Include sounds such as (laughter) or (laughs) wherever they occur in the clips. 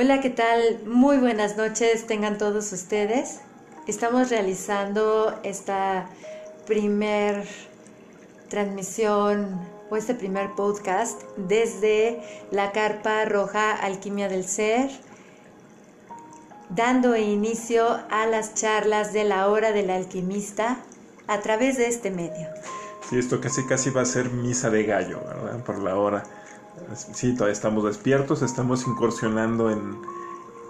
Hola, ¿qué tal? Muy buenas noches tengan todos ustedes. Estamos realizando esta primer transmisión o este primer podcast desde la Carpa Roja Alquimia del Ser, dando inicio a las charlas de la hora del alquimista a través de este medio. Sí, esto casi casi va a ser misa de gallo, ¿verdad? Por la hora. Sí, todavía estamos despiertos, estamos incursionando en,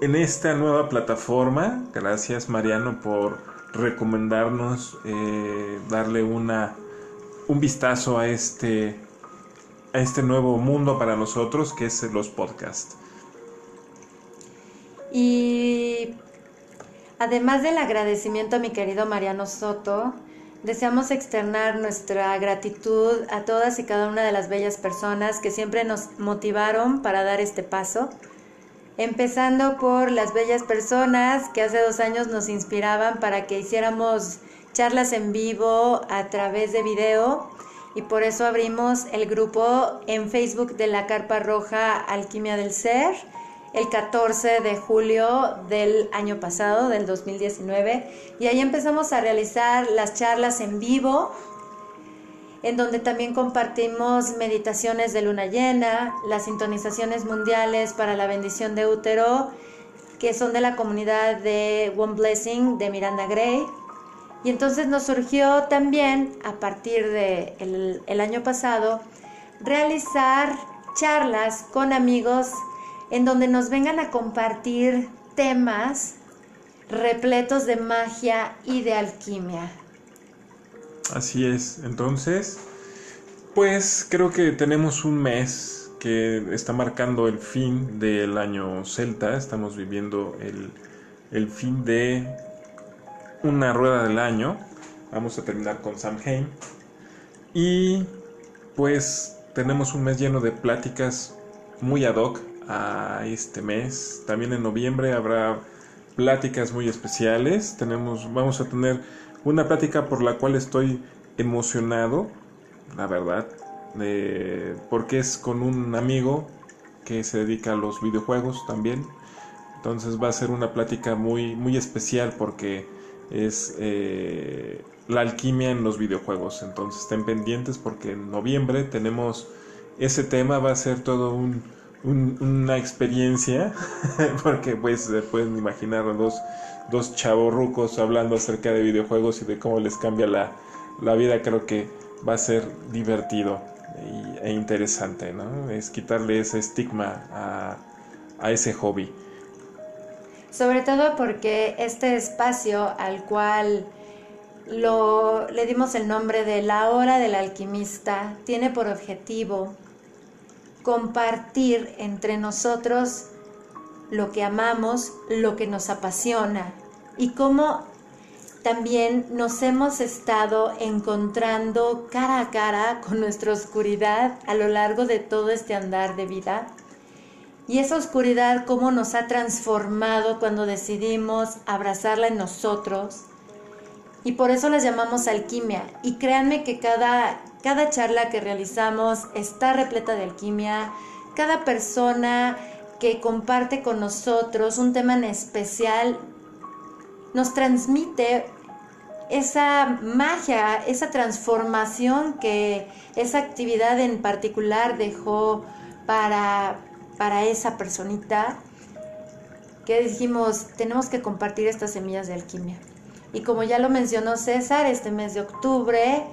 en esta nueva plataforma. Gracias Mariano por recomendarnos eh, darle una un vistazo a este a este nuevo mundo para nosotros que es los podcasts. Y además del agradecimiento a mi querido Mariano Soto, Deseamos externar nuestra gratitud a todas y cada una de las bellas personas que siempre nos motivaron para dar este paso, empezando por las bellas personas que hace dos años nos inspiraban para que hiciéramos charlas en vivo a través de video. Y por eso abrimos el grupo en Facebook de la Carpa Roja Alquimia del Ser el 14 de julio del año pasado, del 2019, y ahí empezamos a realizar las charlas en vivo, en donde también compartimos meditaciones de luna llena, las sintonizaciones mundiales para la bendición de útero, que son de la comunidad de One Blessing de Miranda Gray. Y entonces nos surgió también, a partir del el año pasado, realizar charlas con amigos en donde nos vengan a compartir temas repletos de magia y de alquimia. Así es, entonces, pues creo que tenemos un mes que está marcando el fin del año celta, estamos viviendo el, el fin de una rueda del año, vamos a terminar con Samhain. Y pues tenemos un mes lleno de pláticas muy ad hoc a este mes. También en noviembre habrá pláticas muy especiales. Tenemos, vamos a tener una plática por la cual estoy emocionado, la verdad, porque es con un amigo que se dedica a los videojuegos también. Entonces va a ser una plática muy, muy especial porque es eh, la alquimia en los videojuegos. Entonces estén pendientes porque en noviembre tenemos ese tema, va a ser todo un una experiencia, (laughs) porque pues se pueden imaginar dos, dos rucos hablando acerca de videojuegos y de cómo les cambia la, la vida, creo que va a ser divertido e interesante, ¿no? Es quitarle ese estigma a, a ese hobby. Sobre todo porque este espacio al cual lo, le dimos el nombre de la hora del alquimista tiene por objetivo compartir entre nosotros lo que amamos, lo que nos apasiona y cómo también nos hemos estado encontrando cara a cara con nuestra oscuridad a lo largo de todo este andar de vida. Y esa oscuridad, cómo nos ha transformado cuando decidimos abrazarla en nosotros. Y por eso las llamamos alquimia. Y créanme que cada, cada charla que realizamos está repleta de alquimia. Cada persona que comparte con nosotros un tema en especial nos transmite esa magia, esa transformación que esa actividad en particular dejó para, para esa personita, que dijimos, tenemos que compartir estas semillas de alquimia. Y como ya lo mencionó César, este mes de octubre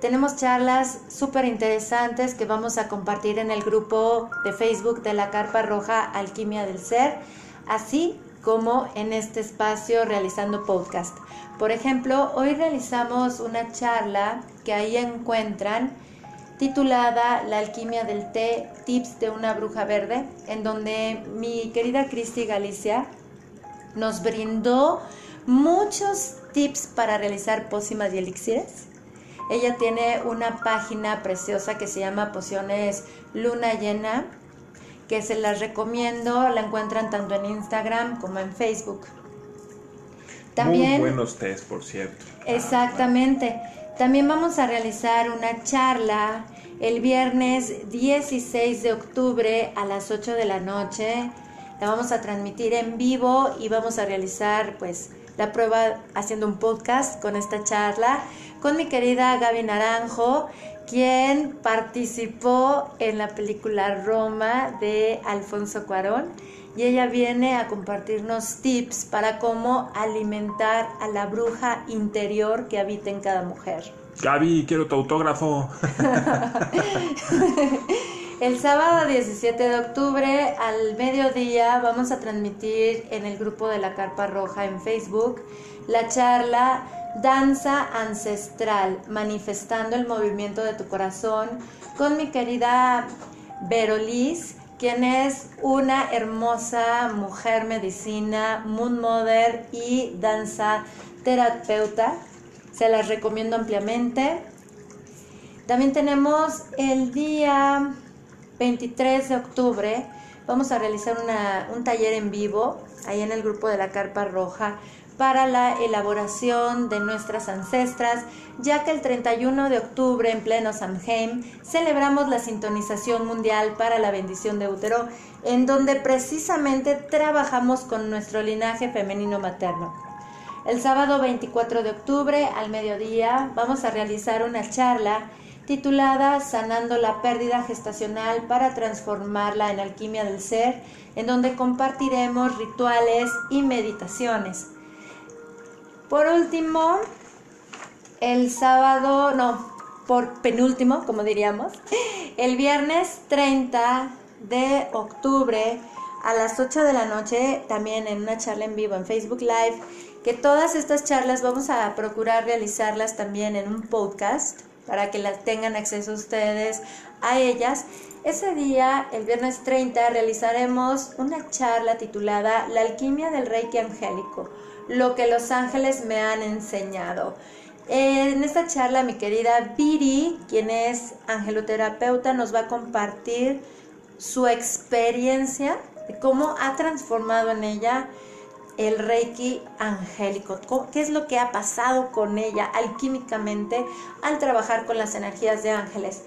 tenemos charlas súper interesantes que vamos a compartir en el grupo de Facebook de la Carpa Roja Alquimia del Ser, así como en este espacio realizando podcast. Por ejemplo, hoy realizamos una charla que ahí encuentran titulada La alquimia del té, tips de una bruja verde, en donde mi querida Cristi Galicia nos brindó muchos tips para realizar pócimas y elixires ella tiene una página preciosa que se llama Pociones Luna Llena, que se las recomiendo, la encuentran tanto en Instagram como en Facebook. También, Muy buenos test, por cierto. Exactamente. También vamos a realizar una charla el viernes 16 de octubre a las 8 de la noche la vamos a transmitir en vivo y vamos a realizar pues la prueba haciendo un podcast con esta charla con mi querida Gaby Naranjo, quien participó en la película Roma de Alfonso Cuarón y ella viene a compartirnos tips para cómo alimentar a la bruja interior que habita en cada mujer. Gaby, quiero tu autógrafo. (laughs) El sábado 17 de octubre al mediodía vamos a transmitir en el grupo de la Carpa Roja en Facebook la charla Danza Ancestral, manifestando el movimiento de tu corazón con mi querida Verolis, quien es una hermosa mujer medicina, moon mother y danza terapeuta. Se las recomiendo ampliamente. También tenemos el día 23 de octubre, vamos a realizar un taller en vivo ahí en el grupo de la Carpa Roja para la elaboración de nuestras ancestras, ya que el 31 de octubre en pleno Samhain celebramos la sintonización mundial para la bendición de útero, en donde precisamente trabajamos con nuestro linaje femenino materno. El sábado 24 de octubre al mediodía vamos a realizar una charla titulada Sanando la pérdida gestacional para transformarla en alquimia del ser, en donde compartiremos rituales y meditaciones. Por último, el sábado, no, por penúltimo, como diríamos, (laughs) el viernes 30 de octubre a las 8 de la noche, también en una charla en vivo en Facebook Live, que todas estas charlas vamos a procurar realizarlas también en un podcast para que las tengan acceso ustedes a ellas. Ese día, el viernes 30, realizaremos una charla titulada La alquimia del Reiki Angélico lo que los ángeles me han enseñado. En esta charla mi querida Viri, quien es angeloterapeuta, nos va a compartir su experiencia de cómo ha transformado en ella el Reiki angélico, qué es lo que ha pasado con ella alquímicamente al trabajar con las energías de ángeles.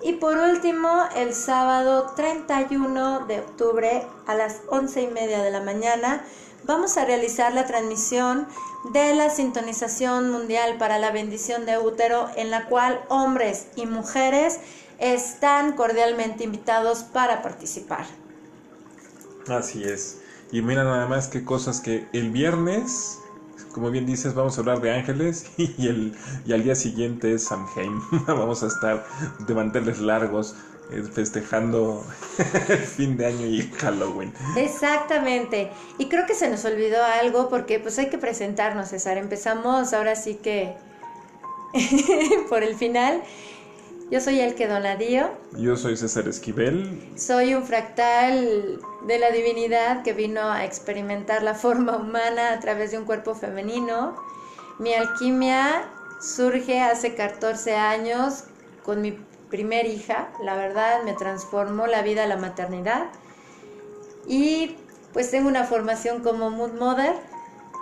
Y por último, el sábado 31 de octubre a las once y media de la mañana vamos a realizar la transmisión de la sintonización mundial para la bendición de útero en la cual hombres y mujeres están cordialmente invitados para participar. Así es. Y mira nada más qué cosas que el viernes, como bien dices, vamos a hablar de ángeles (laughs) y, el, y al día siguiente es Samhain. (laughs) vamos a estar de manteles largos festejando (laughs) el fin de año y Halloween. Exactamente. Y creo que se nos olvidó algo porque pues hay que presentarnos, César. Empezamos ahora sí que por el final. Yo soy el que donadío. Yo soy César Esquivel. Soy un fractal de la divinidad que vino a experimentar la forma humana a través de un cuerpo femenino. Mi alquimia surge hace 14 años con mi primer hija, la verdad me transformó la vida la maternidad. Y pues tengo una formación como mood mother,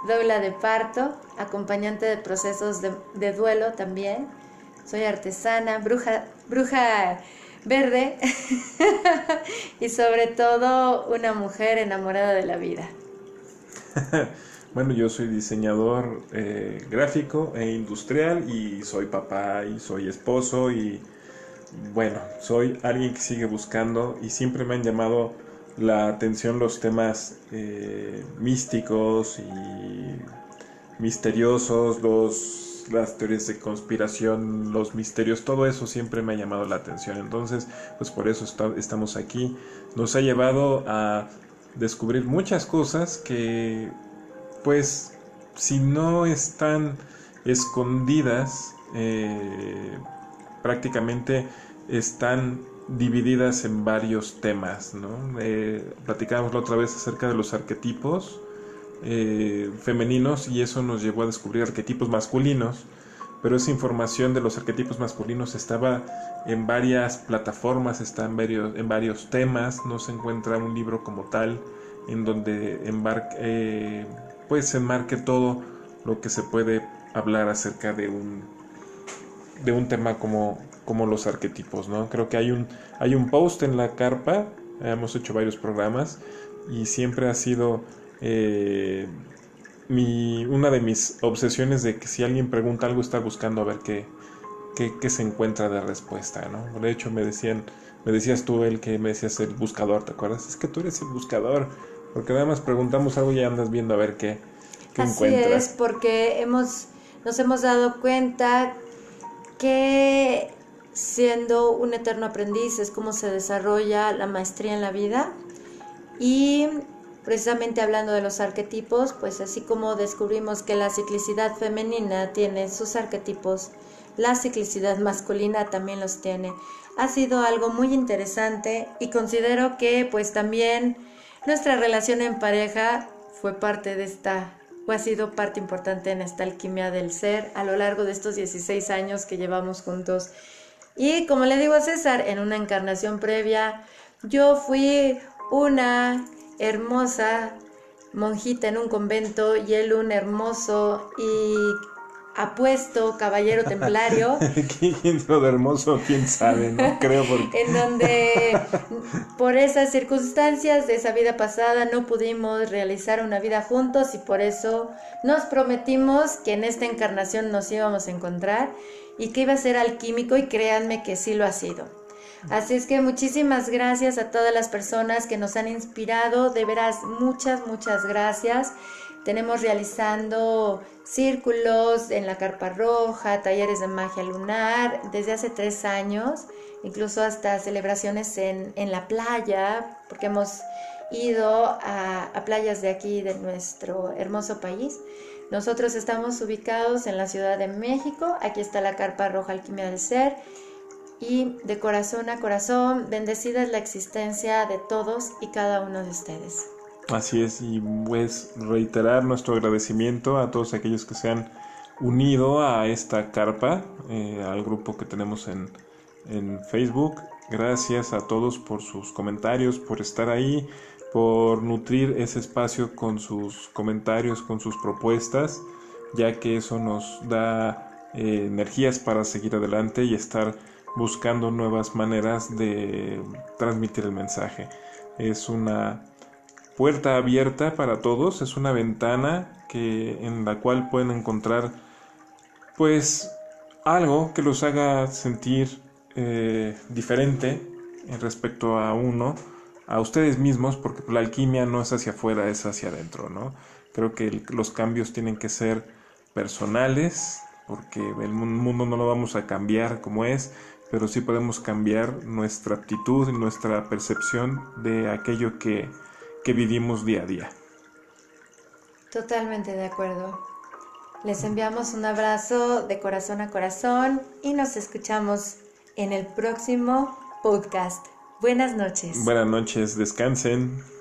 dobla de parto, acompañante de procesos de, duelo también. Soy artesana, bruja, bruja verde (laughs) y sobre todo una mujer enamorada de la vida. (laughs) bueno, yo soy diseñador eh, gráfico e industrial y soy papá y soy esposo y bueno, soy alguien que sigue buscando y siempre me han llamado la atención los temas eh, místicos y misteriosos, los, las teorías de conspiración, los misterios, todo eso siempre me ha llamado la atención. Entonces, pues por eso estamos aquí. Nos ha llevado a descubrir muchas cosas que, pues, si no están escondidas, eh, prácticamente están divididas en varios temas. ¿no? Eh, platicábamos la otra vez acerca de los arquetipos eh, femeninos y eso nos llevó a descubrir arquetipos masculinos, pero esa información de los arquetipos masculinos estaba en varias plataformas, está en varios, en varios temas, no se encuentra un libro como tal en donde embarque, eh, pues enmarque todo lo que se puede hablar acerca de un de un tema como, como los arquetipos, ¿no? Creo que hay un, hay un post en la carpa, hemos hecho varios programas, y siempre ha sido eh, mi, una de mis obsesiones de que si alguien pregunta algo está buscando a ver qué, qué, se encuentra de respuesta, ¿no? De hecho me decían, me decías tú el que me decías el buscador, ¿te acuerdas? Es que tú eres el buscador, porque nada más preguntamos algo y andas viendo a ver qué, qué Así es, porque hemos, nos hemos dado cuenta que siendo un eterno aprendiz es como se desarrolla la maestría en la vida y precisamente hablando de los arquetipos, pues así como descubrimos que la ciclicidad femenina tiene sus arquetipos, la ciclicidad masculina también los tiene. Ha sido algo muy interesante y considero que pues también nuestra relación en pareja fue parte de esta o ha sido parte importante en esta alquimia del ser a lo largo de estos 16 años que llevamos juntos. Y como le digo a César, en una encarnación previa, yo fui una hermosa monjita en un convento y él un hermoso y apuesto caballero templario. (laughs) ¿Quién de hermoso? ¿Quién sabe? No (laughs) creo porque... en donde por esas circunstancias de esa vida pasada no pudimos realizar una vida juntos y por eso nos prometimos que en esta encarnación nos íbamos a encontrar y que iba a ser alquímico y créanme que sí lo ha sido. Así es que muchísimas gracias a todas las personas que nos han inspirado, de veras muchas, muchas gracias. Tenemos realizando círculos en la Carpa Roja, talleres de magia lunar desde hace tres años, incluso hasta celebraciones en, la playa, porque hemos ido a, a playas de aquí, de nuestro hermoso país. Nosotros estamos ubicados en la Ciudad de México, aquí está la Carpa Roja Alquimia del Ser y de corazón a corazón, bendecida es la existencia de todos y cada uno de ustedes. Así es, y pues reiterar nuestro agradecimiento a todos aquellos que se han unido a esta carpa, eh, al grupo que tenemos en, en Facebook. Gracias a todos por sus comentarios, por estar ahí, por nutrir ese espacio con sus comentarios, con sus propuestas, ya que eso nos da eh, energías para seguir adelante y estar buscando nuevas maneras de transmitir el mensaje. Es una puerta abierta para todos, es una ventana que en la cual pueden encontrar pues algo que los haga sentir eh, diferente respecto a uno, a ustedes mismos, porque la alquimia no es hacia afuera, es hacia adentro, ¿no? Creo que los cambios tienen que ser personales, porque el mundo no lo vamos a cambiar como es, pero sí podemos cambiar nuestra actitud y nuestra percepción de aquello que, que vivimos día a día. Totalmente de acuerdo. Les enviamos un abrazo de corazón a corazón y nos escuchamos en el próximo podcast. Buenas noches. Buenas noches, descansen.